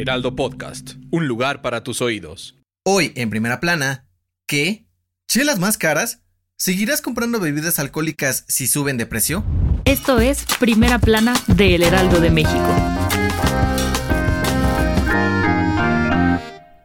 Heraldo Podcast, un lugar para tus oídos. Hoy en primera plana, ¿qué? ¿Chelas más caras? ¿Seguirás comprando bebidas alcohólicas si suben de precio? Esto es Primera Plana de El Heraldo de México.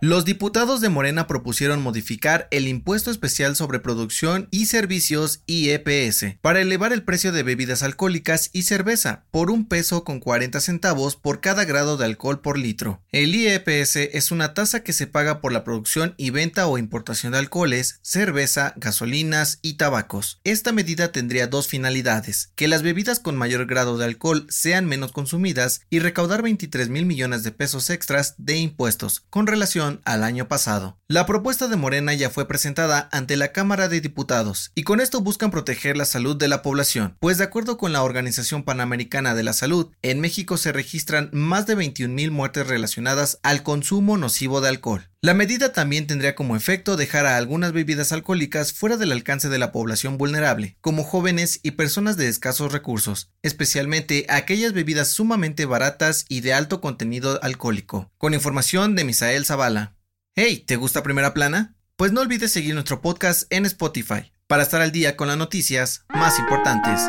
Los diputados de Morena propusieron modificar el impuesto especial sobre producción y servicios IEPS para elevar el precio de bebidas alcohólicas y cerveza por un peso con 40 centavos por cada grado de alcohol por litro. El IEPS es una tasa que se paga por la producción y venta o importación de alcoholes, cerveza, gasolinas y tabacos. Esta medida tendría dos finalidades, que las bebidas con mayor grado de alcohol sean menos consumidas y recaudar 23 mil millones de pesos extras de impuestos con relación al año pasado. La propuesta de Morena ya fue presentada ante la Cámara de Diputados y con esto buscan proteger la salud de la población, pues de acuerdo con la Organización Panamericana de la Salud, en México se registran más de 21.000 muertes relacionadas al consumo nocivo de alcohol. La medida también tendría como efecto dejar a algunas bebidas alcohólicas fuera del alcance de la población vulnerable, como jóvenes y personas de escasos recursos, especialmente aquellas bebidas sumamente baratas y de alto contenido alcohólico. Con información de Misael Zavala. Hey, ¿te gusta Primera Plana? Pues no olvides seguir nuestro podcast en Spotify para estar al día con las noticias más importantes.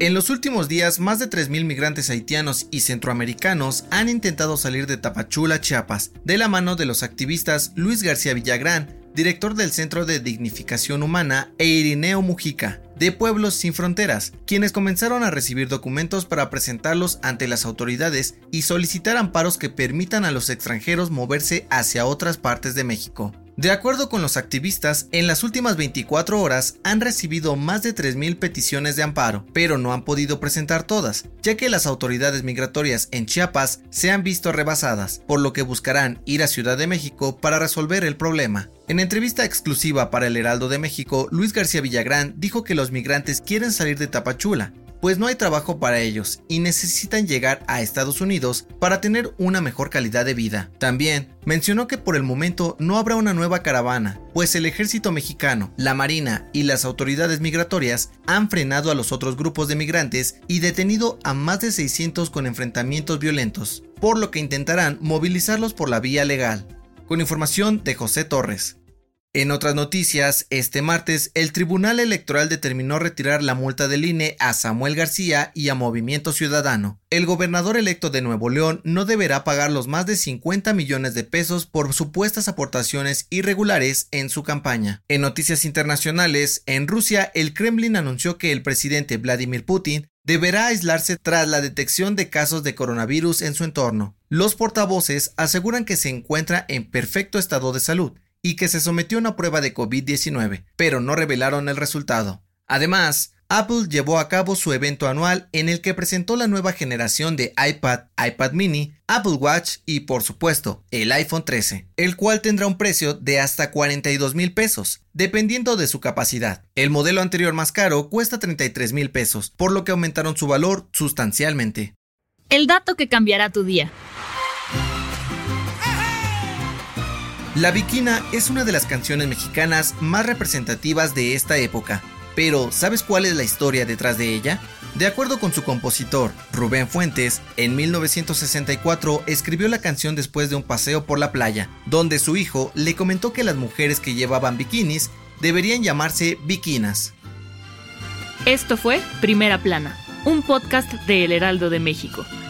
En los últimos días, más de 3.000 migrantes haitianos y centroamericanos han intentado salir de Tapachula, Chiapas, de la mano de los activistas Luis García Villagrán, director del Centro de Dignificación Humana, e Irineo Mujica, de Pueblos Sin Fronteras, quienes comenzaron a recibir documentos para presentarlos ante las autoridades y solicitar amparos que permitan a los extranjeros moverse hacia otras partes de México. De acuerdo con los activistas, en las últimas 24 horas han recibido más de 3.000 peticiones de amparo, pero no han podido presentar todas, ya que las autoridades migratorias en Chiapas se han visto rebasadas, por lo que buscarán ir a Ciudad de México para resolver el problema. En entrevista exclusiva para el Heraldo de México, Luis García Villagrán dijo que los migrantes quieren salir de Tapachula, pues no hay trabajo para ellos y necesitan llegar a Estados Unidos para tener una mejor calidad de vida. También mencionó que por el momento no habrá una nueva caravana, pues el ejército mexicano, la Marina y las autoridades migratorias han frenado a los otros grupos de migrantes y detenido a más de 600 con enfrentamientos violentos, por lo que intentarán movilizarlos por la vía legal. Con información de José Torres. En otras noticias, este martes el Tribunal Electoral determinó retirar la multa del INE a Samuel García y a Movimiento Ciudadano. El gobernador electo de Nuevo León no deberá pagar los más de 50 millones de pesos por supuestas aportaciones irregulares en su campaña. En noticias internacionales, en Rusia el Kremlin anunció que el presidente Vladimir Putin deberá aislarse tras la detección de casos de coronavirus en su entorno. Los portavoces aseguran que se encuentra en perfecto estado de salud y que se sometió a una prueba de COVID-19, pero no revelaron el resultado. Además, Apple llevó a cabo su evento anual en el que presentó la nueva generación de iPad, iPad mini, Apple Watch y por supuesto el iPhone 13, el cual tendrá un precio de hasta 42 mil pesos, dependiendo de su capacidad. El modelo anterior más caro cuesta 33 mil pesos, por lo que aumentaron su valor sustancialmente. El dato que cambiará tu día. La Viquina es una de las canciones mexicanas más representativas de esta época, pero ¿sabes cuál es la historia detrás de ella? De acuerdo con su compositor, Rubén Fuentes, en 1964 escribió la canción después de un paseo por la playa, donde su hijo le comentó que las mujeres que llevaban bikinis deberían llamarse bikinas. Esto fue Primera Plana, un podcast de El Heraldo de México.